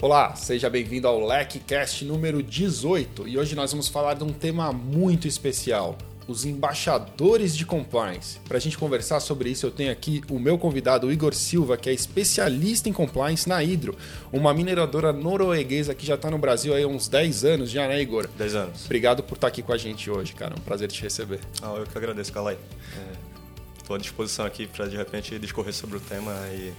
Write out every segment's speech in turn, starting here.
Olá, seja bem-vindo ao LECCast número 18 e hoje nós vamos falar de um tema muito especial, os embaixadores de compliance. Para a gente conversar sobre isso, eu tenho aqui o meu convidado, o Igor Silva, que é especialista em compliance na Hidro, uma mineradora norueguesa que já está no Brasil há uns 10 anos já, né, Igor? 10 anos. Obrigado por estar aqui com a gente hoje, cara. É um prazer te receber. Ah, eu que agradeço, Calai. Estou à disposição aqui para, de repente, discorrer sobre o tema. E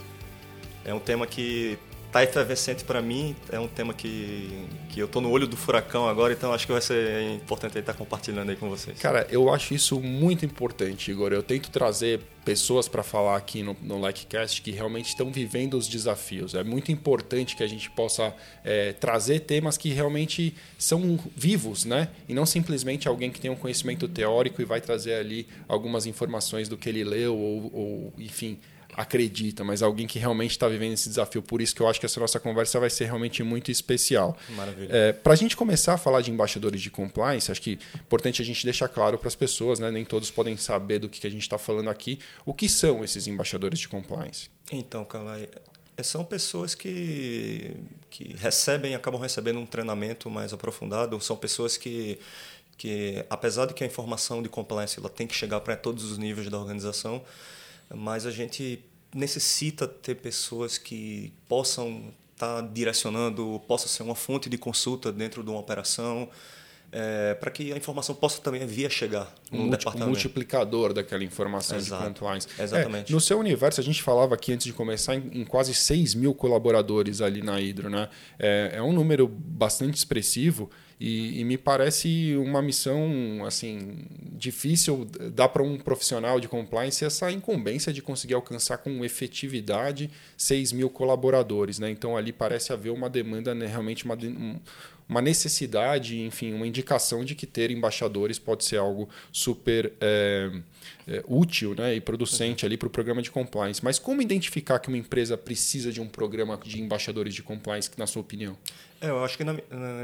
é um tema que tá efervescente para mim, é um tema que, que eu tô no olho do furacão agora, então acho que vai ser importante estar compartilhando aí com vocês. Cara, eu acho isso muito importante, Igor. Eu tento trazer pessoas para falar aqui no, no LikeCast que realmente estão vivendo os desafios. É muito importante que a gente possa é, trazer temas que realmente são vivos, né? E não simplesmente alguém que tem um conhecimento teórico e vai trazer ali algumas informações do que ele leu ou, ou enfim, acredita, mas alguém que realmente está vivendo esse desafio. Por isso que eu acho que essa nossa conversa vai ser realmente muito especial. Maravilha. É, para a gente começar a falar de embaixadores de compliance, acho que é importante a gente deixar claro para as pessoas, né? nem todos podem saber do que, que a gente está falando aqui, o que são esses embaixadores de compliance. Então, Calai, são pessoas que, que recebem, acabam recebendo um treinamento mais aprofundado, são pessoas que que apesar de que a informação de compliance ela tem que chegar para todos os níveis da organização, mas a gente necessita ter pessoas que possam estar tá direcionando, possa ser uma fonte de consulta dentro de uma operação, é, para que a informação possa também vir a chegar no um departamento. multiplicador daquela informação Exato. de compliance. Exatamente. É, no seu universo, a gente falava aqui antes de começar em, em quase 6 mil colaboradores ali na Hidro. Né? É, é um número bastante expressivo e, e, me parece uma missão assim difícil dar para um profissional de compliance essa incumbência de conseguir alcançar com efetividade 6 mil colaboradores. Né? Então ali parece haver uma demanda, né, realmente uma, uma necessidade, enfim, uma indicação de que ter embaixadores pode ser algo super é, é, útil né, e producente ali para o programa de compliance. Mas como identificar que uma empresa precisa de um programa de embaixadores de compliance, na sua opinião? É, eu acho que na,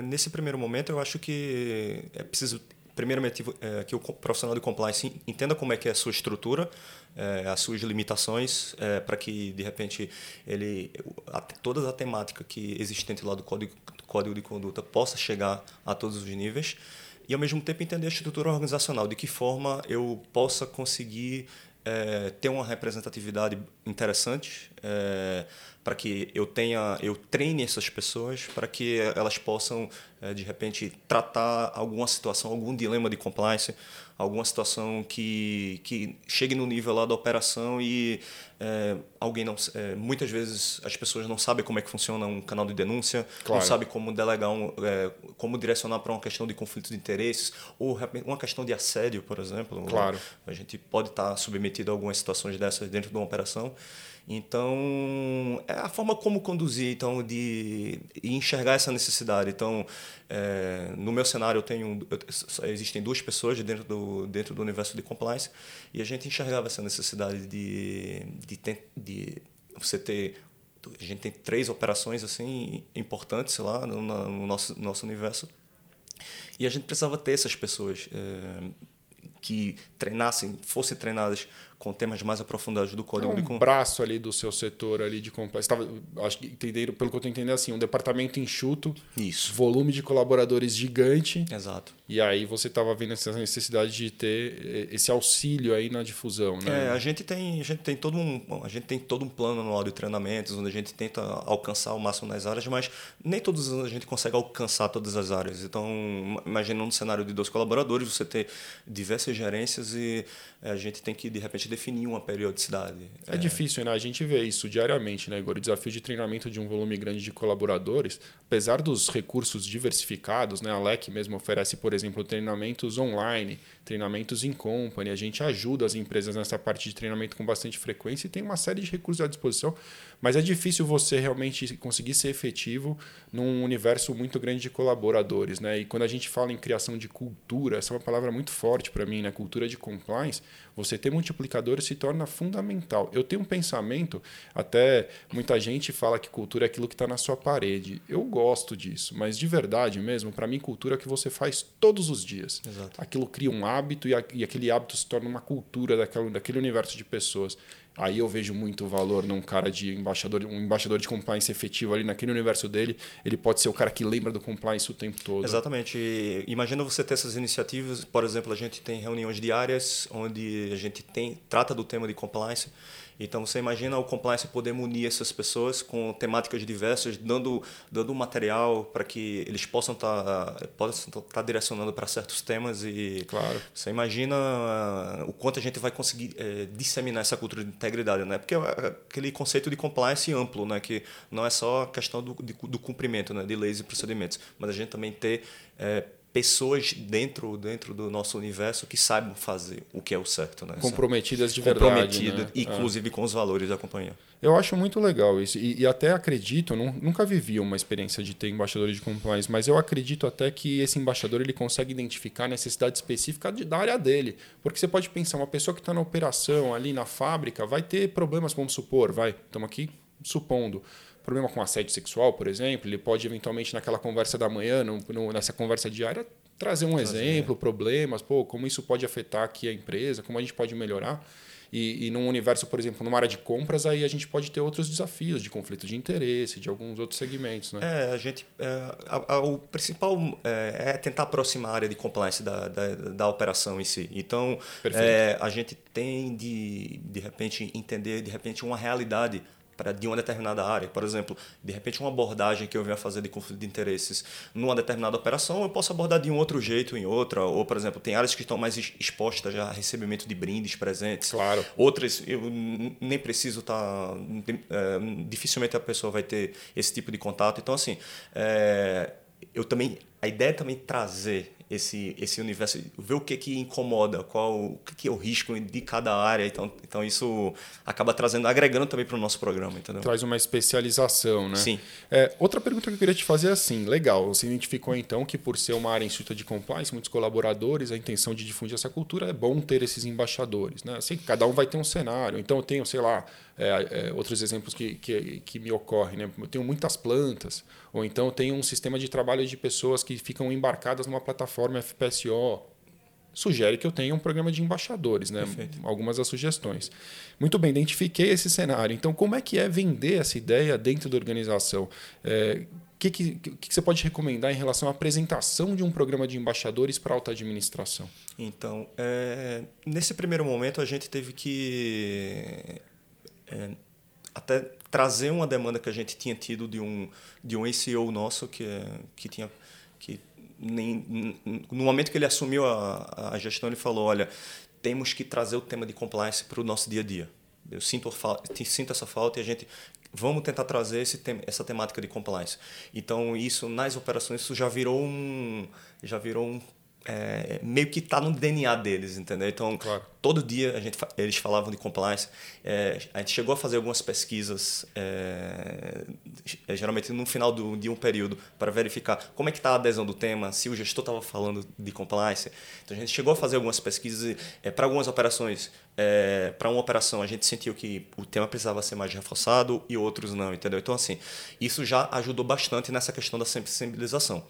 nesse primeiro momento eu acho que é preciso primeiramente é, que o profissional de compliance entenda como é que é a sua estrutura, é, as suas limitações, é, para que de repente ele a, toda a temática que existente lá do código, código de conduta possa chegar a todos os níveis e ao mesmo tempo entender a estrutura organizacional, de que forma eu possa conseguir é, ter uma representatividade interessante é, para que eu tenha eu treine essas pessoas para que elas possam é, de repente tratar alguma situação algum dilema de compliance alguma situação que, que chegue no nível lá da operação e é, alguém não é, muitas vezes as pessoas não sabem como é que funciona um canal de denúncia Claro. não sabem como delegar um, é, como direcionar para uma questão de conflito de interesses ou uma questão de assédio por exemplo Claro. a gente pode estar submetido a algumas situações dessas dentro de uma operação então, é a forma como conduzir, então, de enxergar essa necessidade. Então, é, no meu cenário, eu tenho, eu, existem duas pessoas dentro do, dentro do universo de compliance e a gente enxergava essa necessidade de, de, de você ter a gente tem três operações assim importantes lá no, no nosso nosso universo e a gente precisava ter essas pessoas é, que treinassem, fossem treinadas com temas mais aprofundados do código é um com... braço ali do seu setor ali de compliance. Tava, acho que entenderam, pelo que eu estou entendendo assim, um departamento enxuto, Isso. volume de colaboradores gigante. Exato. E aí você estava vendo essa necessidade de ter esse auxílio aí na difusão, né? É, a gente tem, a gente tem todo um, a gente tem todo um plano anual de treinamentos onde a gente tenta alcançar o máximo nas áreas, mas nem todos os anos a gente consegue alcançar todas as áreas. Então, imagina um cenário de dois colaboradores, você ter diversas gerências e é, a gente tem que de repente definir uma periodicidade. É, é difícil, né? A gente vê isso diariamente, né, Igor? O desafio de treinamento de um volume grande de colaboradores, apesar dos recursos diversificados, né? A LEC mesmo oferece, por exemplo, treinamentos online, treinamentos em company. A gente ajuda as empresas nessa parte de treinamento com bastante frequência e tem uma série de recursos à disposição, mas é difícil você realmente conseguir ser efetivo num universo muito grande de colaboradores, né? E quando a gente fala em criação de cultura, essa é uma palavra muito forte para mim, né? Cultura de compliance, você ter multiplicadores se torna fundamental. Eu tenho um pensamento, até muita gente fala que cultura é aquilo que está na sua parede. Eu gosto disso, mas de verdade mesmo, para mim, cultura é que você faz todos os dias. Exato. Aquilo cria um hábito e, e aquele hábito se torna uma cultura daquela, daquele universo de pessoas. Aí eu vejo muito valor num cara de embaixador, um embaixador de compliance efetivo ali naquele universo dele. Ele pode ser o cara que lembra do compliance o tempo todo. Exatamente. Imagina você ter essas iniciativas. Por exemplo, a gente tem reuniões diárias onde a gente tem trata do tema de compliance. Então você imagina o compliance poder munir essas pessoas com temáticas diversas, dando dando material para que eles possam estar tá, possam estar tá direcionando para certos temas e claro. você imagina o quanto a gente vai conseguir é, disseminar essa cultura de integridade, né? Porque é aquele conceito de compliance amplo, né? Que não é só a questão do, de, do cumprimento, né? De leis e procedimentos, mas a gente também ter é, pessoas dentro dentro do nosso universo que saibam fazer o que é o certo, né? Comprometidas de verdade, Comprometidas, né? inclusive é. com os valores da companhia. Eu acho muito legal isso e, e até acredito, não, nunca vivi uma experiência de ter embaixador de compliance, mas eu acredito até que esse embaixador ele consegue identificar a necessidade específica de, da área dele, porque você pode pensar uma pessoa que está na operação ali na fábrica vai ter problemas, vamos supor, vai, estamos aqui supondo problema com assédio sexual, por exemplo, ele pode eventualmente naquela conversa da manhã, no, no, nessa conversa diária, trazer um trazer. exemplo, problemas, pô, como isso pode afetar aqui a empresa, como a gente pode melhorar. E, e num universo, por exemplo, numa área de compras, aí a gente pode ter outros desafios de conflito de interesse, de alguns outros segmentos. Né? É, a gente. É, a, a, o principal é, é, tentar aproximar a área de compliance da, da, da operação em si. Então, é, a gente tem de, de repente, entender de repente uma realidade para de uma determinada área. Por exemplo, de repente uma abordagem que eu venha fazer de conflito de interesses numa determinada operação, eu posso abordar de um outro jeito em outra. Ou, por exemplo, tem áreas que estão mais expostas já a recebimento de brindes, presentes. Claro. Outras eu nem preciso estar... Tá, é, dificilmente a pessoa vai ter esse tipo de contato. Então, assim, é, eu também... A ideia é também trazer esse esse universo, ver o que que incomoda, qual o que, que é o risco de cada área. Então, então isso acaba trazendo, agregando também para o nosso programa, entendeu? Traz uma especialização, né? Sim. É, outra pergunta que eu queria te fazer é assim, legal, você identificou então que por ser uma área instituta de compliance, muitos colaboradores, a intenção de difundir essa cultura é bom ter esses embaixadores, né? Assim, cada um vai ter um cenário. Então eu tenho, sei lá, é, é, outros exemplos que, que, que me ocorrem, né? Eu tenho muitas plantas, ou então eu tenho um sistema de trabalho de pessoas que ficam embarcadas numa plataforma FPSO. Sugere que eu tenha um programa de embaixadores, né? Perfeito. Algumas das sugestões. Muito bem, identifiquei esse cenário. Então, como é que é vender essa ideia dentro da organização? É, o que, que, que, você pode recomendar em relação à apresentação de um programa de embaixadores para alta administração? Então, é, nesse primeiro momento, a gente teve que é, até trazer uma demanda que a gente tinha tido de um de um ACO nosso que que tinha que nem, no momento que ele assumiu a, a gestão ele falou olha temos que trazer o tema de compliance para o nosso dia a dia. Eu sinto sinto essa falta e a gente vamos tentar trazer esse essa temática de compliance. Então isso nas operações isso já virou um já virou um é, meio que está no DNA deles, entendeu? Então, claro. todo dia a gente, eles falavam de compliance. É, a gente chegou a fazer algumas pesquisas, é, é geralmente no final do, de um período, para verificar como é que está a adesão do tema, se o gestor estava falando de compliance. Então, a gente chegou a fazer algumas pesquisas é, para algumas operações. É, para uma operação, a gente sentiu que o tema precisava ser mais reforçado e outros não, entendeu? Então, assim, isso já ajudou bastante nessa questão da sensibilização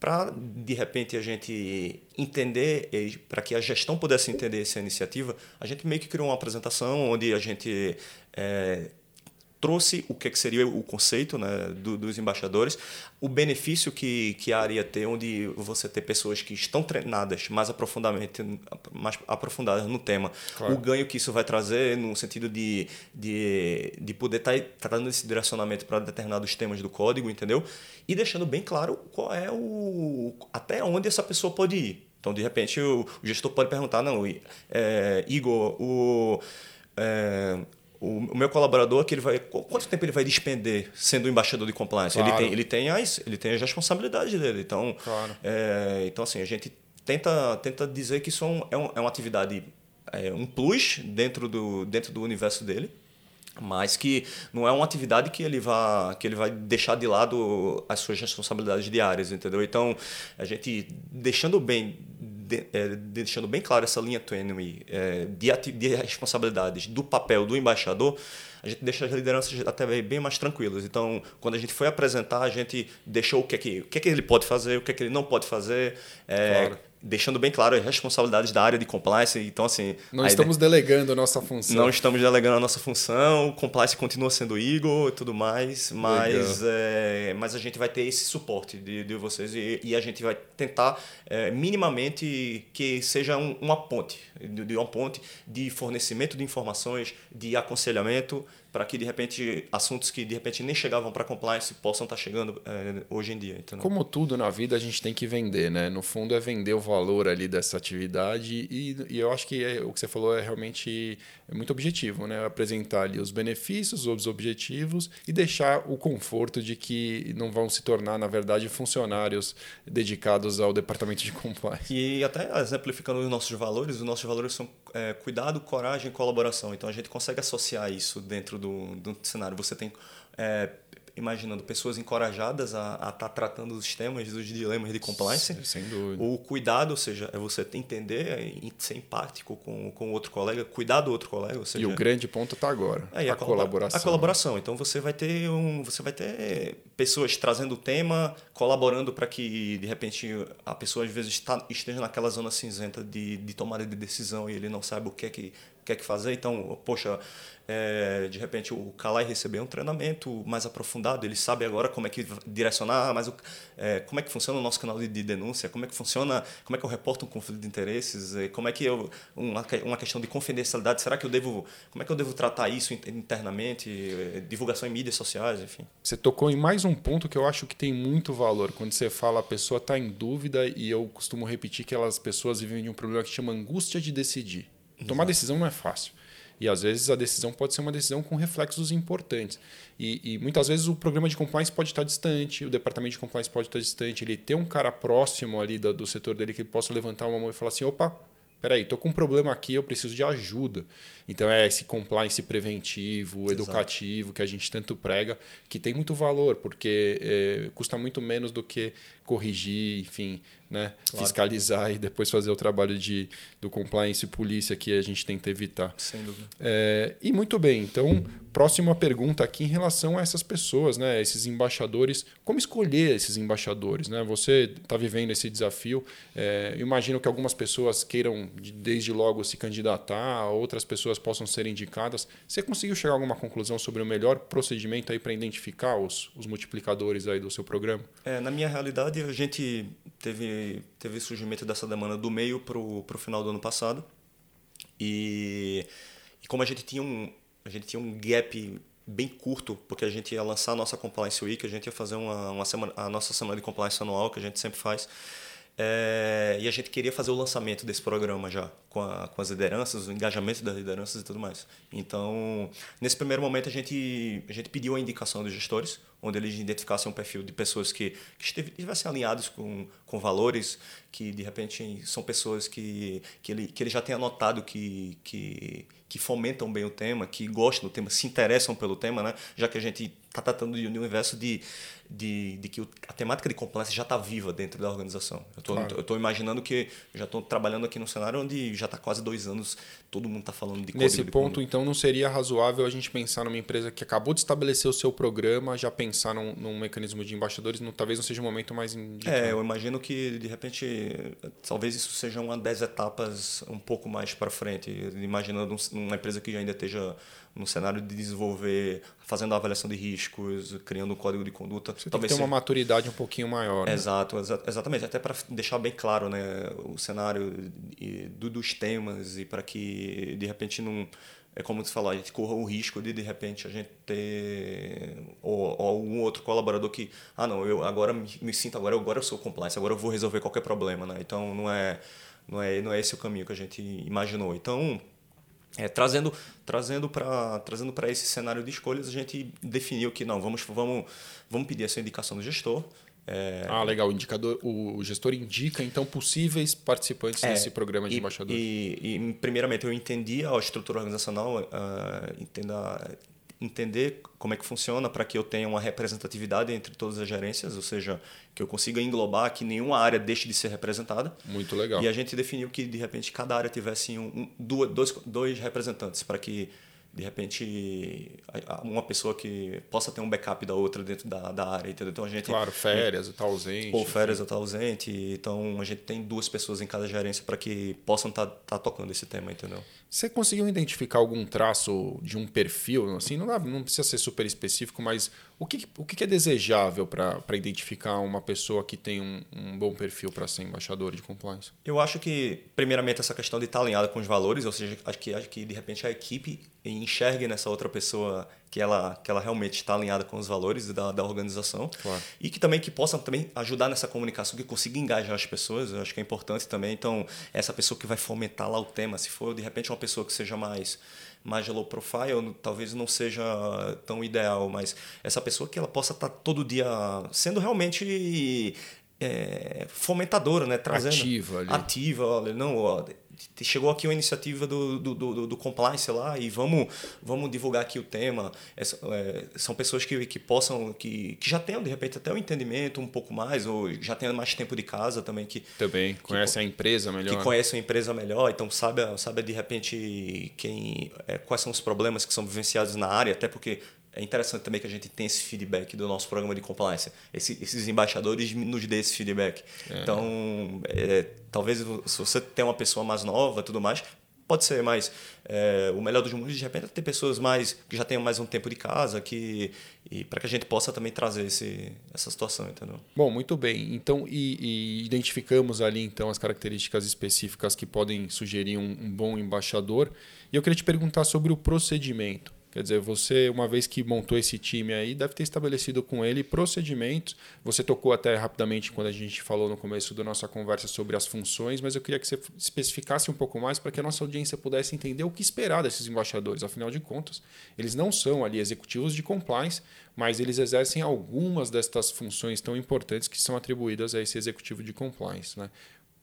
para de repente a gente entender, para que a gestão pudesse entender essa iniciativa, a gente meio que criou uma apresentação onde a gente é, trouxe o que, seria o conceito né, do, dos embaixadores, o benefício que, que a área ia ter, onde você ter pessoas que estão treinadas mais aprofundadamente, mais aprofundadas no tema, claro. o ganho que isso vai trazer no sentido de, de, de poder estar tá, tá dando esse direcionamento para determinados temas do código, entendeu? E deixando bem claro qual é o até onde essa pessoa pode ir. Então, de repente, o, o gestor pode perguntar, não, é, Igor, o, é, o, meu colaborador que ele vai quanto tempo ele vai despender sendo embaixador de compliance claro. ele tem ele tem as ele tem as responsabilidades dele então claro. é, então assim a gente tenta tenta dizer que isso é, um, é uma atividade é um plus dentro do dentro do universo dele mas que não é uma atividade que ele vai que ele vai deixar de lado as suas responsabilidades diárias entendeu então a gente deixando bem de, é, deixando bem claro essa linha tênue é, de, de responsabilidades do papel do embaixador, a gente deixa as lideranças até bem mais tranquilas. Então, quando a gente foi apresentar, a gente deixou o que é que, o que, é que ele pode fazer, o que é que ele não pode fazer. É, claro deixando bem claro as responsabilidades da área de compliance. Então, assim. Não estamos ideia... delegando a nossa função. Não estamos delegando a nossa função, o compliance continua sendo Eagle e tudo mais, mas, é, mas a gente vai ter esse suporte de, de vocês e, e a gente vai tentar é, minimamente que seja um, uma ponte, de, de uma ponte de fornecimento de informações, de aconselhamento para que de repente assuntos que de repente nem chegavam para compliance possam estar chegando é, hoje em dia. Entendeu? Como tudo na vida a gente tem que vender, né? No fundo é vender o valor ali dessa atividade e, e eu acho que é, o que você falou é realmente é muito objetivo, né? Apresentar ali os benefícios, os objetivos e deixar o conforto de que não vão se tornar na verdade funcionários dedicados ao departamento de compliance. E até exemplificando os nossos valores, os nossos valores são é, cuidado, coragem e colaboração. Então a gente consegue associar isso dentro do, do cenário. Você tem é, imaginando pessoas encorajadas a estar tá tratando os temas, dos dilemas de compliance. Sem dúvida. O cuidado, ou seja, é você entender e ser empático com, com o outro colega, cuidar do outro colega. Ou seja, e o grande ponto está agora, é, a, a colaboração. A colaboração. Então você vai ter um, você vai ter pessoas trazendo o tema, colaborando para que de repente a pessoa às vezes está, esteja naquela zona cinzenta de, de tomada de decisão e ele não sabe o que é que quer que fazer. Então, poxa, é, de repente o Kalai recebeu um treinamento mais aprofundado, ele sabe agora como é que direcionar, mas o, é, como é que funciona o nosso canal de, de, denúncia, como é que funciona, como é que eu reporto um conflito de interesses, como é que eu uma, uma questão de confidencialidade, será que eu devo, como é que eu devo tratar isso internamente, divulgação em mídias sociais, enfim. Você tocou em mais um ponto que eu acho que tem muito valor quando você fala a pessoa está em dúvida e eu costumo repetir que elas pessoas vivem de um problema que chama angústia de decidir. Tomar decisão não é fácil. E às vezes a decisão pode ser uma decisão com reflexos importantes. E, e, muitas vezes o programa de compliance pode estar distante, o departamento de compliance pode estar distante. Ele tem um cara próximo ali do, do setor dele que possa levantar uma mão e falar assim: opa, peraí, estou com um problema aqui, eu preciso de ajuda. Então é esse compliance preventivo, Exato. educativo que a gente tanto prega, que tem muito valor, porque é, custa muito menos do que corrigir, enfim, né? Claro. fiscalizar e depois fazer o trabalho de, do compliance e polícia que a gente tenta evitar. Sem dúvida. É, e muito bem, então, próxima pergunta aqui em relação a essas pessoas, né? esses embaixadores. Como escolher esses embaixadores? Né? Você está vivendo esse desafio. É, imagino que algumas pessoas queiram, desde logo, se candidatar, outras pessoas possam ser indicadas. Você conseguiu chegar a alguma conclusão sobre o melhor procedimento para identificar os, os multiplicadores aí do seu programa? É, na minha realidade, a gente teve, teve surgimento dessa demanda do meio para o final do ano passado. E, e, como a gente tinha um, a gente tinha um gap bem curto, porque a gente ia lançar a nossa Compliance Week, a gente ia fazer uma, uma semana, a nossa semana de compliance anual, que a gente sempre faz. É, e a gente queria fazer o lançamento desse programa já, com, a, com as lideranças, o engajamento das lideranças e tudo mais. Então, nesse primeiro momento, a gente, a gente pediu a indicação dos gestores, onde eles identificassem um perfil de pessoas que, que estivessem alinhados com, com valores, que de repente são pessoas que, que, ele, que ele já tenha notado que, que, que fomentam bem o tema, que gostam do tema, se interessam pelo tema, né? já que a gente está tratando de um universo de, de, de que a temática de compliance já está viva dentro da organização. Eu estou imaginando que já estou trabalhando aqui num cenário onde já está quase dois anos, todo mundo está falando de Nesse ponto, então, não seria razoável a gente pensar numa empresa que acabou de estabelecer o seu programa, já pensar num, num mecanismo de embaixadores, não, talvez não seja o momento mais indicado. É, eu imagino que, de repente, talvez isso seja uma das etapas um pouco mais para frente, imaginando uma empresa que ainda esteja no cenário de desenvolver, fazendo a avaliação de riscos, criando um código de conduta. Você talvez tem que ter uma maturidade um pouquinho maior. Né? Exato, exa exatamente. Até para deixar bem claro né, o cenário do, dos temas e para que, de repente, não é como você falou, a gente corra o risco de de repente a gente ter ou, ou algum outro colaborador que, ah não, eu agora me, me, sinto agora, agora eu sou compliance, agora eu vou resolver qualquer problema, né? Então não é não é não é esse o caminho que a gente imaginou. Então é, trazendo trazendo para trazendo esse cenário de escolhas a gente definiu que não vamos vamos vamos pedir essa indicação do gestor é... Ah, legal. O indicador, o gestor indica então possíveis participantes é, desse programa de e, embaixador. E, e, primeiramente eu entendi a estrutura organizacional, uh, entenda entender como é que funciona para que eu tenha uma representatividade entre todas as gerências, ou seja, que eu consiga englobar que nenhuma área deixe de ser representada. Muito legal. E a gente definiu que, de repente, cada área tivesse um, um, dois, dois representantes para que de repente uma pessoa que possa ter um backup da outra dentro da, da área, entendeu? Então a gente claro férias está ausente ou férias está ausente, então a gente tem duas pessoas em cada gerência para que possam estar tá, tá tocando esse tema, entendeu? Você conseguiu identificar algum traço de um perfil? Assim, não, não precisa ser super específico, mas o que, o que é desejável para identificar uma pessoa que tem um, um bom perfil para ser embaixador de compliance? Eu acho que, primeiramente, essa questão de estar alinhada com os valores, ou seja, acho que, acho que de repente a equipe enxergue nessa outra pessoa que ela, que ela realmente está alinhada com os valores da, da organização claro. e que também que possa também ajudar nessa comunicação, que consiga engajar as pessoas, eu acho que é importante também. Então, essa pessoa que vai fomentar lá o tema, se for de repente uma pessoa que seja mais mais low profile, talvez não seja tão ideal, mas essa pessoa que ela possa estar tá todo dia sendo realmente é, fomentadora, né? Trazendo, ativa ali. Ativa, olha, não, ó, chegou aqui uma iniciativa do, do, do, do, compliance lá e vamos, vamos divulgar aqui o tema. Essa, é, são pessoas que, que possam, que, que já tenham de repente até o um entendimento um pouco mais, ou já tenham mais tempo de casa também. Que, também conhecem a empresa melhor. Que conhecem a empresa melhor, então sabe, sabe de repente quem, é, quais são os problemas que são vivenciados na área, até porque é interessante também que a gente tenha esse feedback do nosso programa de compliance. Esse, esses embaixadores nos dê esse feedback. É. Então, é, talvez se você tem uma pessoa mais nova tudo mais, pode ser, mas é, o melhor dos mundos de repente é ter pessoas mais que já tenham mais um tempo de casa que para que a gente possa também trazer esse, essa situação, entendeu? Bom, muito bem. Então, e, e identificamos ali então as características específicas que podem sugerir um, um bom embaixador. E eu queria te perguntar sobre o procedimento. Quer dizer, você, uma vez que montou esse time aí, deve ter estabelecido com ele procedimentos. Você tocou até rapidamente quando a gente falou no começo da nossa conversa sobre as funções, mas eu queria que você especificasse um pouco mais para que a nossa audiência pudesse entender o que esperar desses embaixadores. Afinal de contas, eles não são ali executivos de compliance, mas eles exercem algumas destas funções tão importantes que são atribuídas a esse executivo de compliance. Né?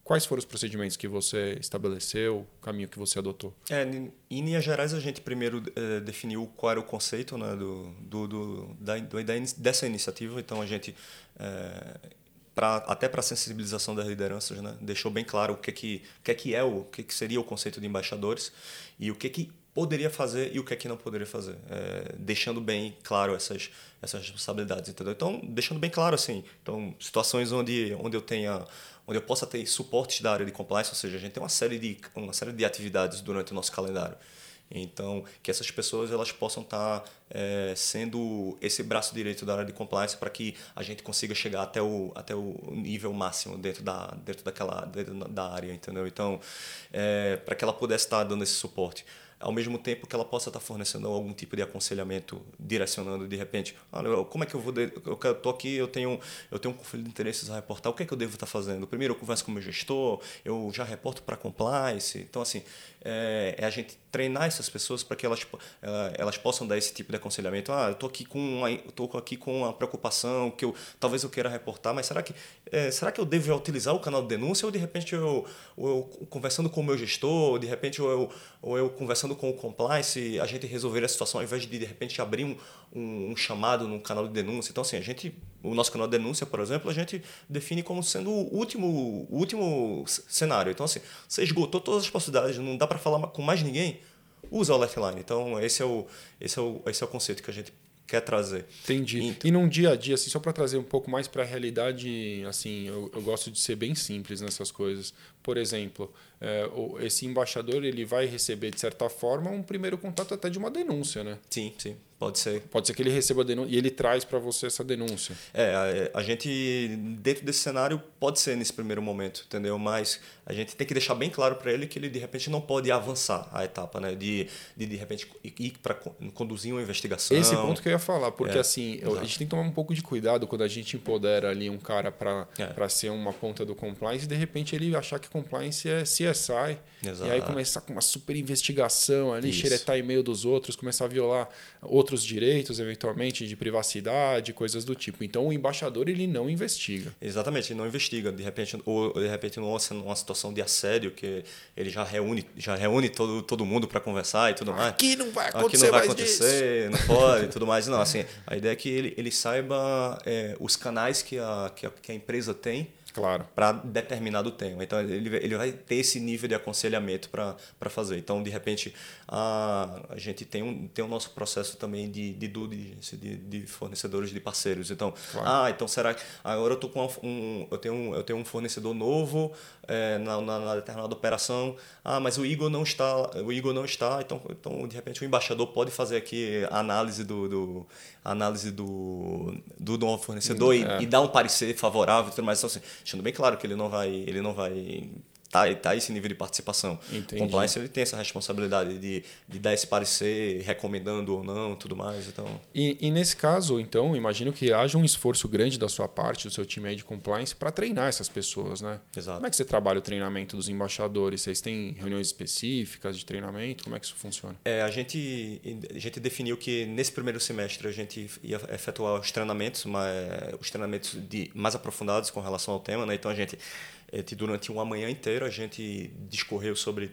Quais foram os procedimentos que você estabeleceu, o caminho que você adotou? É, em linhas gerais, a gente primeiro é, definiu qual era o conceito né, do, do, do, da, do, dessa iniciativa. Então, a gente, é, pra, até para a sensibilização das lideranças, né, deixou bem claro o que, que, que, que é o que, que seria o conceito de embaixadores e o que, que poderia fazer e o que é que não poderia fazer, é, deixando bem claro essas essas responsabilidades, entendeu? Então, deixando bem claro assim, então situações onde onde eu tenha onde eu possa ter suporte da área de compliance, ou seja, a gente tem uma série de, uma série de atividades durante o nosso calendário. Então, que essas pessoas elas possam estar é, sendo esse braço direito da área de compliance para que a gente consiga chegar até o, até o nível máximo dentro da, dentro daquela dentro da área, entendeu? Então, é, para que ela pudesse estar dando esse suporte ao mesmo tempo que ela possa estar fornecendo algum tipo de aconselhamento, direcionando de repente, olha, como é que eu vou, eu estou aqui, eu tenho, eu tenho um conflito de interesses a reportar, o que é que eu devo estar fazendo? Primeiro eu converso com o meu gestor, eu já reporto para compliance, então assim, é, é, a gente treinar essas pessoas para que elas, é, elas possam dar esse tipo de aconselhamento. Ah, eu estou aqui com uma, tô aqui com uma preocupação que eu talvez eu queira reportar, mas será que é, será que eu devo utilizar o canal de denúncia ou de repente eu, eu conversando com o meu gestor, ou de repente eu, ou eu conversando com o compliance, a gente resolver a situação ao invés de de repente abrir um, um, um chamado no canal de denúncia. Então assim, a gente o nosso canal de denúncia, por exemplo, a gente define como sendo o último, o último cenário. Então, assim, você esgotou todas as possibilidades, não dá para falar com mais ninguém, usa o Letline. Então, esse é o, esse é o, esse é o conceito que a gente quer trazer. Entendi. Então, e num dia a dia, assim, só para trazer um pouco mais para a realidade, assim, eu, eu gosto de ser bem simples nessas coisas. Por exemplo, é, esse embaixador ele vai receber, de certa forma, um primeiro contato até de uma denúncia, né? Sim, sim. Pode ser. Pode ser que ele receba a denúncia e ele traz para você essa denúncia. É, a, a, gente, dentro desse cenário, pode ser nesse primeiro momento, entendeu? Mas a gente tem que deixar bem claro para ele que ele, de repente, não pode avançar a etapa, né? De, de, de repente, ir para conduzir uma investigação. Esse ponto que eu ia falar, porque, é, assim, a gente tem que tomar um pouco de cuidado quando a gente empodera ali um cara para é. ser uma ponta do compliance e, de repente, ele achar que compliance é CSI. Exato. E aí começar com uma super investigação ali, Isso. xeretar e-mail dos outros, começar a violar outros direitos, eventualmente, de privacidade, coisas do tipo. Então, o embaixador ele não investiga. Exatamente, ele não investiga. De repente, ou de repente, numa, situação de assédio, que ele já reúne, já reúne todo, todo mundo para conversar e tudo mais. Aqui não vai acontecer, Aqui não vai acontecer, disso. não pode e tudo mais. Não, assim, a ideia é que ele, ele saiba é, os canais que a, que a, que a empresa tem Claro. para determinado tema. Então, ele, vai- ele vai ter esse nível de aconselhamento para fazer. Então, de repente, a, a gente tem, um, tem o nosso processo também de, de due diligence, de, de fornecedores de parceiros. Então, Claro. ah, então será que agora eu, tô com um, eu, tenho um, eu tenho um fornecedor novo é, na, na, na determinada operação. Ah, mas o Igor não está, o Igor não está. Então, então de repente, o embaixador pode fazer aqui a análise do, do a análise do, do novo fornecedor e, É. e dar um parecer favorável e mais. Então, assim, deixando bem claro que ele não vai, ele não vai tá, tá esse nível de participação. Entendi. Compliance ele tem essa responsabilidade de, de dar esse parecer, recomendando ou não, tudo mais. Então, E, e nesse caso, então, imagino que haja um esforço grande da sua parte, do seu time aí de compliance, para treinar essas pessoas, né? Exato. Como é que você trabalha o treinamento dos embaixadores? Vocês têm reuniões específicas de treinamento? Como é que isso funciona? É, a gente, a gente definiu que nesse primeiro semestre a gente ia efetuar os treinamentos, mas, os treinamentos de, mais aprofundados com relação ao tema. Né? Então, a gente, durante uma manhã inteira, a gente discorreu sobre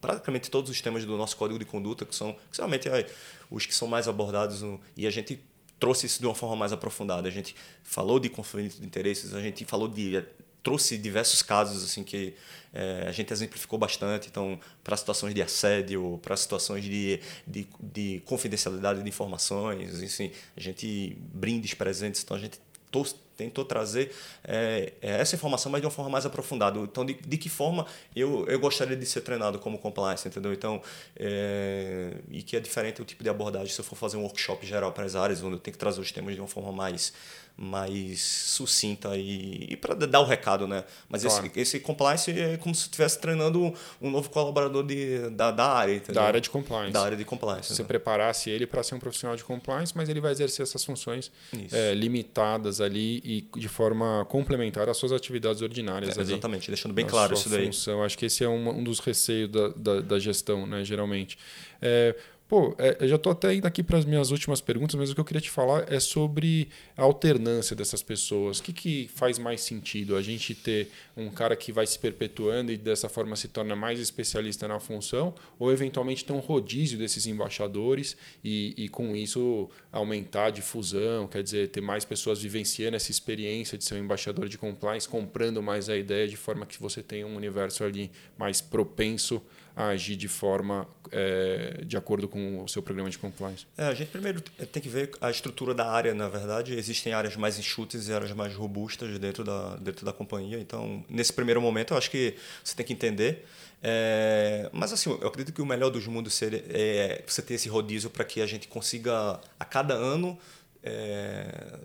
praticamente todos os temas do nosso código de conduta, que são, realmente eh, os que são mais abordados, no- e a gente trouxe isso de uma forma mais aprofundada. A gente falou de conflito de interesses, a gente falou de eh, trouxe diversos casos assim que eh, a gente exemplificou bastante então para situações de assédio para situações de, de, de confidencialidade de informações enfim a gente brindes presentes então a gente tou- tentou trazer eh, essa informação mas de uma forma mais aprofundada. Então de, de que forma eu, eu gostaria de ser treinado como compliance entendeu? Então eh, e que é diferente o tipo de abordagem se eu for fazer um workshop geral para as áreas onde eu tenho que trazer os temas de uma forma mais mais sucinta e, e para dar o recado, né? Mas Claro. esse, esse compliance é como se estivesse treinando um novo colaborador de, da, da área, entendeu? Da área de compliance. Da área de compliance. Você né? preparasse ele para ser um profissional de compliance, mas ele vai exercer essas funções é, limitadas ali e de forma complementar às suas atividades ordinárias. É, ali. exatamente, deixando bem claro sua isso daí. função. Acho que esse é um, um dos receios da, da, da gestão, né, geralmente. É, pô, é, eu já estou até indo aqui para as minhas últimas perguntas, mas o que eu queria te falar é sobre a alternância dessas pessoas. O que, que faz mais sentido? A gente ter um cara que vai se perpetuando e dessa forma se torna mais especialista na função, ou eventualmente ter um rodízio desses embaixadores e, e com isso aumentar a difusão, quer dizer, ter mais pessoas vivenciando essa experiência de ser um embaixador de compliance, comprando mais a ideia de forma que você tenha um universo ali mais propenso a agir de forma é, de acordo com o seu programa de compliance. É, a gente primeiro tem que ver a estrutura da área, na verdade. Existem áreas mais enxutas e áreas mais robustas dentro da, dentro da companhia. Então, nesse primeiro momento, eu acho que você tem que entender. É, mas, assim, eu acredito que o melhor dos mundos seria é, você ter esse rodízio para que a gente consiga, a cada ano, é,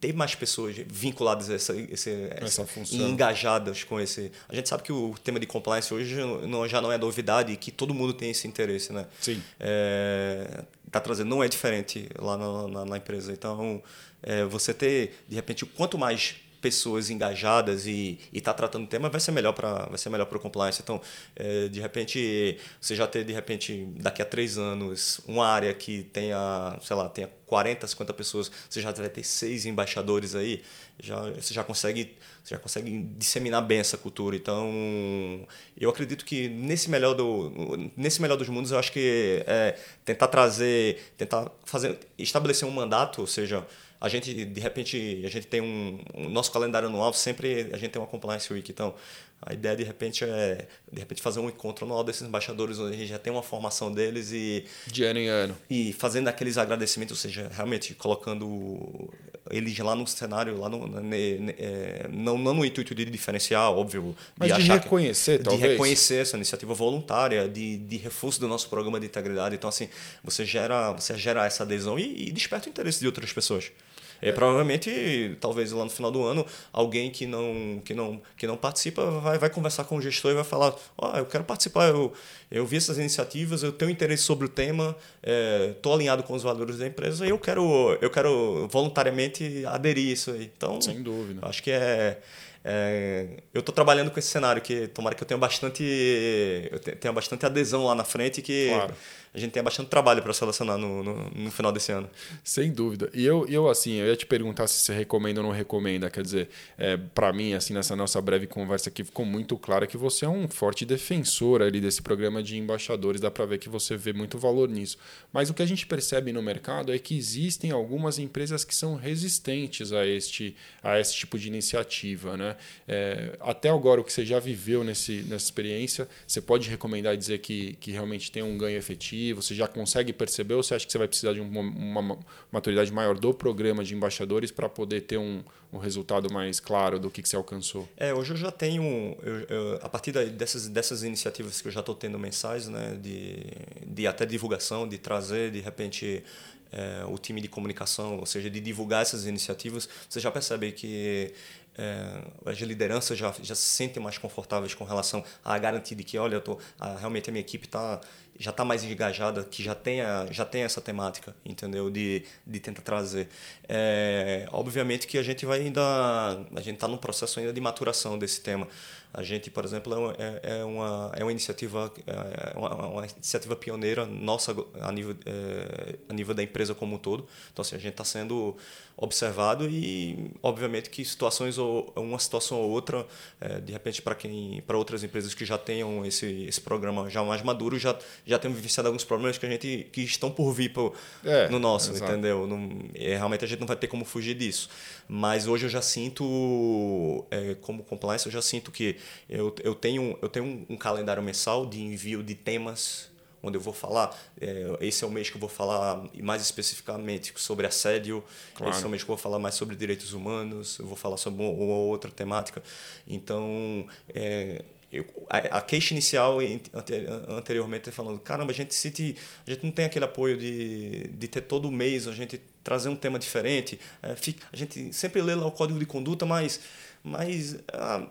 ter mais pessoas vinculadas a essa, esse, Essa função. e engajadas com esse. A gente sabe que o tema de compliance hoje não, já não é novidade e que todo mundo tem esse interesse, né? Sim. É, tá trazendo não é diferente lá na, na, na empresa. Então, é, você ter de repente quanto mais pessoas engajadas e está tratando o tema vai ser melhor para vai ser melhor para o compliance. Então é, de repente você já ter de repente daqui a três anos uma área que tenha sei lá tenha 40 50 pessoas você já vai ter seis embaixadores aí já você já consegue você já consegue disseminar bem essa cultura. Então eu acredito que nesse melhor do nesse melhor dos mundos eu acho que é tentar trazer tentar fazer estabelecer um mandato ou seja a gente de repente a gente tem um, um nosso calendário anual sempre a gente tem uma compliance week então a ideia de repente é de repente fazer um encontro anual desses embaixadores onde a gente já tem uma formação deles e De ano em ano. e fazendo aqueles agradecimentos, ou seja, realmente colocando eles lá no cenário, lá no, ne- ne- é, não, não no intuito de diferenciar, óbvio, Mas de achar que- reconhecer, de talvez. reconhecer essa iniciativa voluntária, de, de reforço do nosso programa de integridade. Então, assim, você gera, você gera essa adesão e, e desperta o interesse de outras pessoas. É, provavelmente, talvez lá no final do ano, alguém que não, que não, que não participa vai, vai conversar com o gestor e vai falar: Ó, eu quero participar, eu, eu vi essas iniciativas, eu tenho interesse sobre o tema, estou alinhado com os valores da empresa e eu quero, eu quero voluntariamente aderir a isso aí. Então, Sem dúvida. acho que é. é, eu estou trabalhando com esse cenário que tomara que eu tenha bastante eu te- tenha bastante adesão lá na frente que Claro. A gente tenha bastante trabalho para selecionar no, no, no, final desse ano. Sem dúvida. E eu, eu, assim, eu ia te perguntar se você recomenda ou não recomenda. Quer dizer, é, para mim, assim, nessa nossa breve conversa aqui, ficou muito claro que você é um forte defensor ali desse programa de embaixadores. Dá para ver que você vê muito valor nisso. Mas o que a gente percebe no mercado é que existem algumas empresas que são resistentes a este, a esse tipo de iniciativa. Né? É, até agora, o que você já viveu nesse, nessa experiência, você pode recomendar e dizer que, que realmente tem um ganho efetivo? Você já consegue perceber ou você acha que você vai precisar de uma, uma maturidade maior do programa de embaixadores para poder ter um, um resultado mais claro do que, que você alcançou? É, hoje eu já tenho, eu, eu, a partir dessas, dessas iniciativas que eu já estou tendo mensais, né, de, de até divulgação, de trazer de repente é, o time de comunicação, ou seja, de divulgar essas iniciativas, você já percebe que é, as lideranças já, já se sentem mais confortáveis com relação à garantia de que, olha, eu tô, a, realmente a minha equipe está já está mais engajada, que já tem, já tem essa temática, entendeu? De, de tentar trazer. É, obviamente que a gente vai ainda. A gente está num processo ainda de maturação desse tema. A gente, por exemplo, é, é, é uma, é uma iniciativa é uma, uma, iniciativa pioneira nossa a nível, é, a nível da empresa como um todo. Então, assim, a gente está sendo observado e, obviamente, que situações ou uma situação ou outra, é, de repente, para quem, para outras empresas que já tenham esse, esse programa já mais maduro, já já temos vivenciado alguns problemas que a gente que estão por vir pro, é, no nosso, exato. entendeu? Não, é, realmente a gente não vai ter como fugir disso. Mas hoje eu já sinto, é, como compliance, eu já sinto que eu, eu tenho, eu tenho um, um calendário mensal de envio de temas onde eu vou falar. É, esse é o mês que eu vou falar mais especificamente sobre assédio. Claro. Esse é o mês que eu vou falar mais sobre direitos humanos. Eu vou falar sobre uma ou outra temática. Então, é, eu, a, a queixa inicial anteriormente falando, caramba, a gente, se a gente não tem aquele apoio de, de ter todo mês, a gente trazer um tema diferente. É, fica, a gente sempre lê lá o código de conduta, mas mas a, ah,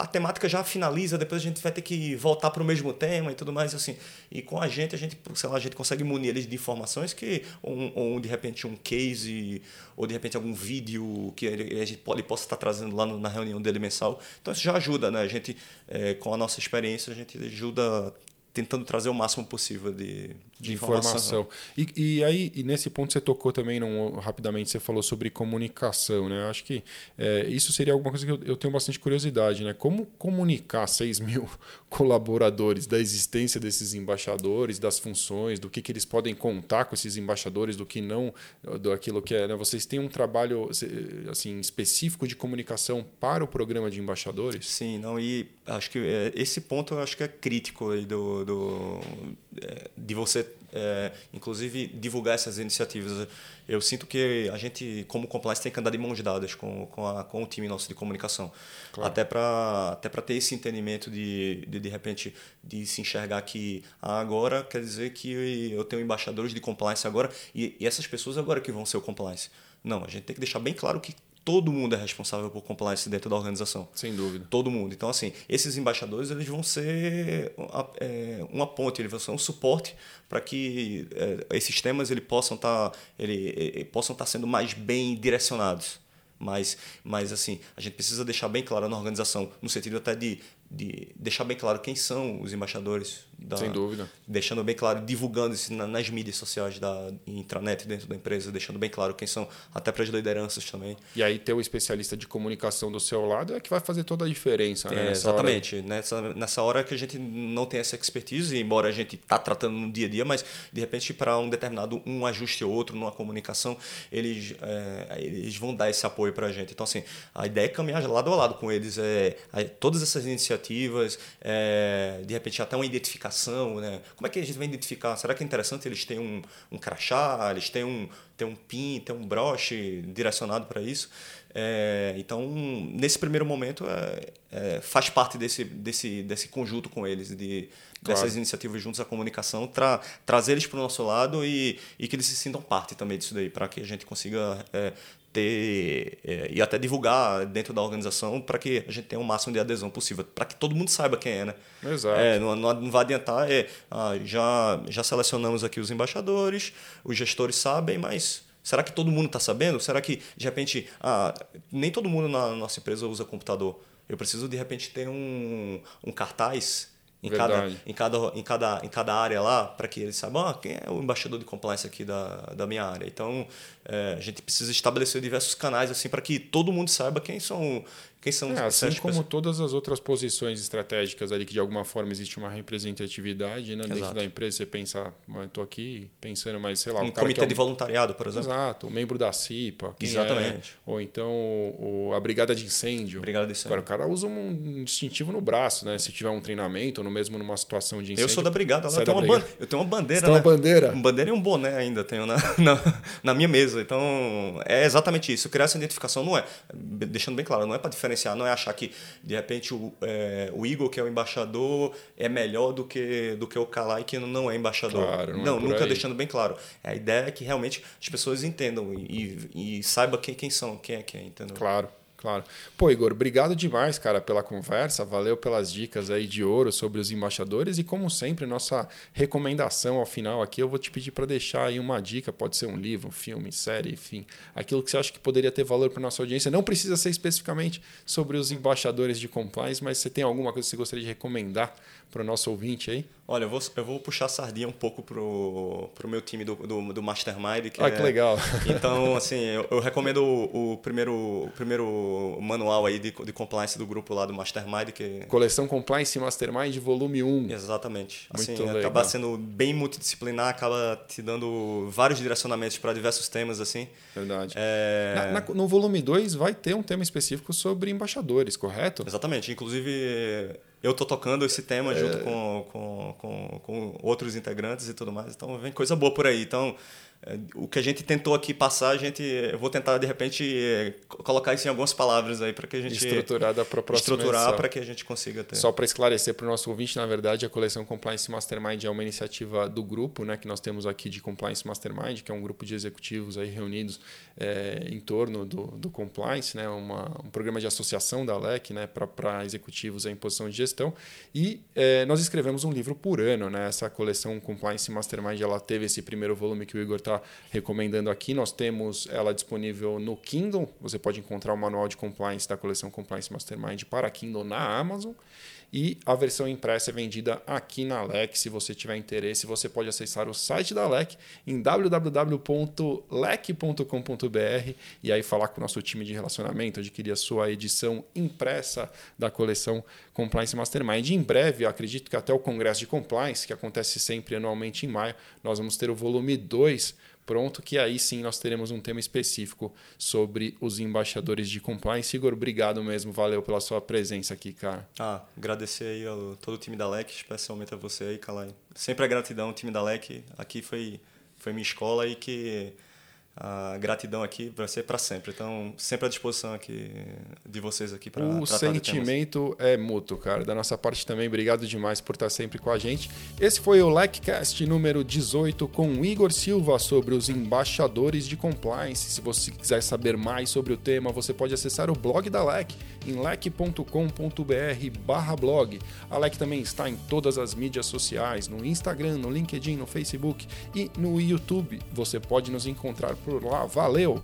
a, temática já finaliza, depois a gente vai ter que voltar para o mesmo tema e tudo mais assim. E com a gente, a gente, sei lá, a gente consegue munir eles de informações que, ou, ou de repente um case, ou de repente algum vídeo que a gente pode, possa estar trazendo lá no, na reunião dele mensal. Então isso já ajuda, né? A gente, é, com a nossa experiência, a gente ajuda tentando trazer o máximo possível de, de informação. informação. E, e aí, e nesse ponto você tocou também, rapidamente, você falou sobre comunicação, né? Eu acho que é, isso seria alguma coisa que eu, eu, tenho bastante curiosidade, né? Como comunicar 6 mil colaboradores da existência desses embaixadores, das funções, do que, que eles podem contar com esses embaixadores, do que não, do aquilo que é. Né? Vocês têm um trabalho assim específico de comunicação para o programa de embaixadores? Sim, não, e acho que é, esse ponto acho que é crítico aí do, do, é, de você é, inclusive divulgar essas iniciativas. Eu sinto que a gente, como compliance, tem que andar de mãos dadas com, com, a, com o time nosso de comunicação. Claro. Até para até ter esse entendimento de, de, de repente, de se enxergar que ah, agora quer dizer que eu tenho embaixadores de compliance agora e, e essas pessoas agora que vão ser o compliance. Não, a gente tem que deixar bem claro que todo mundo é responsável por compliance dentro da organização. Sem dúvida. Todo mundo. Então, assim, esses embaixadores eles vão ser é, uma ponte, eles vão ser um suporte para que é, esses temas ele possam estar tá, ele, possam estar tá sendo mais bem direcionados. Mas, mas assim, a gente precisa deixar bem claro na organização, no sentido até de de deixar bem claro quem são os embaixadores. Da, Sem dúvida. Deixando bem claro, divulgando isso nas mídias sociais da intranet dentro da empresa, deixando bem claro quem são, até para as lideranças também. E aí ter o especialista de comunicação do seu lado é que vai fazer toda a diferença, né? É, exatamente. Hora... Nessa, nessa hora que a gente não tem essa expertise, embora a gente está tratando no dia a dia, mas de repente para um determinado um ajuste ou outro numa comunicação, eles, é, eles vão dar esse apoio para a gente. Então, assim, a ideia é caminhar lado a lado com eles. É, todas essas iniciativas iniciativas, é, de repente até uma identificação, né? Como é que a gente vai identificar? Será que é interessante eles terem um, um crachá, eles têm um, têm um pin, têm um broche direcionado para isso? É, então, nesse primeiro momento, é, é, faz parte desse, desse, desse conjunto com eles, de, claro. dessas iniciativas juntos à comunicação, tra, trazer eles para o nosso lado e, e que eles se sintam parte também disso daí, para que a gente consiga é, ter é, e até divulgar dentro da organização para que a gente tenha o máximo de adesão possível, para que todo mundo saiba quem é, né? Exato. É, não, não vai adiantar, é, ah, já, já selecionamos aqui os embaixadores, os gestores sabem, mas será que todo mundo está sabendo? Será que, de repente, ah, nem todo mundo na nossa empresa usa computador? Eu preciso, de repente, ter um, um cartaz em cada, em, cada, em, cada, em cada área lá, para que eles saibam ah, quem é o embaixador de compliance aqui da, da minha área. Então, é, a gente precisa estabelecer diversos canais assim para que todo mundo saiba quem são quem são é, assim como pessoas. todas as outras posições estratégicas ali que de alguma forma existe uma representatividade né? dentro da empresa você pensa estou aqui pensando mas sei lá um comitê é um... de voluntariado por exemplo exato o membro da CIPA é, exatamente é, ou então o, a brigada de incêndio brigada de incêndio Agora, o cara usa um distintivo no braço né se tiver um treinamento ou no mesmo numa situação de incêndio eu sou da brigada lá, eu, tenho brigada. Eu tenho uma bandeira né? uma bandeira uma bandeira e um boné ainda tenho na, na, na minha mesa então é exatamente isso criar essa identificação não é deixando bem claro não é para diferenciar não é achar que de repente o, é, o Igor, que é o embaixador, é melhor do que, do que o Kalai, que não é embaixador. Claro, não, não é nunca aí. deixando bem claro. A ideia é que realmente as pessoas entendam e, e, e saibam quem, quem são, quem é quem, entendeu? Claro. Claro. Pô, Igor, obrigado demais, cara, pela conversa. Valeu pelas dicas aí de ouro sobre os embaixadores. E, como sempre, nossa recomendação ao final aqui, eu vou te pedir para deixar aí uma dica. Pode ser um livro, um filme, série, enfim. Aquilo que você acha que poderia ter valor para nossa audiência. Não precisa ser especificamente sobre os embaixadores de compliance, mas você tem alguma coisa que você gostaria de recomendar para o nosso ouvinte aí? Olha, eu vou, eu vou puxar a sardinha um pouco pro, pro meu time do, do, do Mastermind. Que ah, é, que legal. Então, assim, eu, eu recomendo o, o, primeiro, o primeiro manual aí de, de compliance do grupo lá do Mastermind. Que... Coleção Compliance Mastermind, volume 1. Exatamente. Muito assim, legal. acaba sendo bem multidisciplinar, acaba te dando vários direcionamentos para diversos temas, assim. Verdade. É... Na, na, no volume 2 vai ter um tema específico sobre embaixadores, correto? Exatamente. Inclusive, eu tô tocando esse tema é... junto com, com, com, com, outros integrantes e tudo mais. Então vem coisa boa por aí. Então é, o que a gente tentou aqui passar, a gente eu vou tentar de repente é, colocar isso em algumas palavras aí para que a gente estruturar da próxima estruturar para que a gente consiga ter. Só para esclarecer para o nosso ouvinte, na verdade, a coleção Compliance Mastermind é uma iniciativa do grupo, né, que nós temos aqui de Compliance Mastermind, que é um grupo de executivos aí reunidos é, em torno do, do compliance, né, uma, um programa de associação da LEC, né, para executivos em posição de gestão. E é, nós escrevemos um livro por ano, né? Essa coleção Compliance Mastermind, ela teve esse primeiro volume que o Igor está recomendando aqui. Nós temos ela disponível no Kindle. Você pode encontrar o manual de compliance da coleção Compliance Mastermind para Kindle na Amazon. E a versão impressa é vendida aqui na LEC. Se você tiver interesse, você pode acessar o site da LEC em www.lec.com.br e aí falar com o nosso time de relacionamento, adquirir a sua edição impressa da coleção Compliance Mastermind. Em breve, acredito que até o Congresso de Compliance, que acontece sempre anualmente em maio, nós vamos ter o volume 2 pronto, que aí sim nós teremos um tema específico sobre os embaixadores de compliance. Igor, obrigado mesmo, valeu pela sua presença aqui, cara. Ah, agradecer aí ao todo o time da LEC, especialmente a você aí, Calai. Sempre a gratidão, time da LEC aqui foi, foi minha escola e que a gratidão aqui vai ser para sempre. Então, sempre à disposição aqui de vocês aqui para O sentimento é mútuo, cara. Da nossa parte também, obrigado demais por estar sempre com a gente. Esse foi o LECCast número 18 com Igor Silva sobre os embaixadores de compliance. Se você quiser saber mais sobre o tema, você pode acessar o blog da LEC em lec.com.br barra blog. A LEC também está em todas as mídias sociais, no Instagram, no LinkedIn, no Facebook e no YouTube. Você pode nos encontrar por lá. Valeu!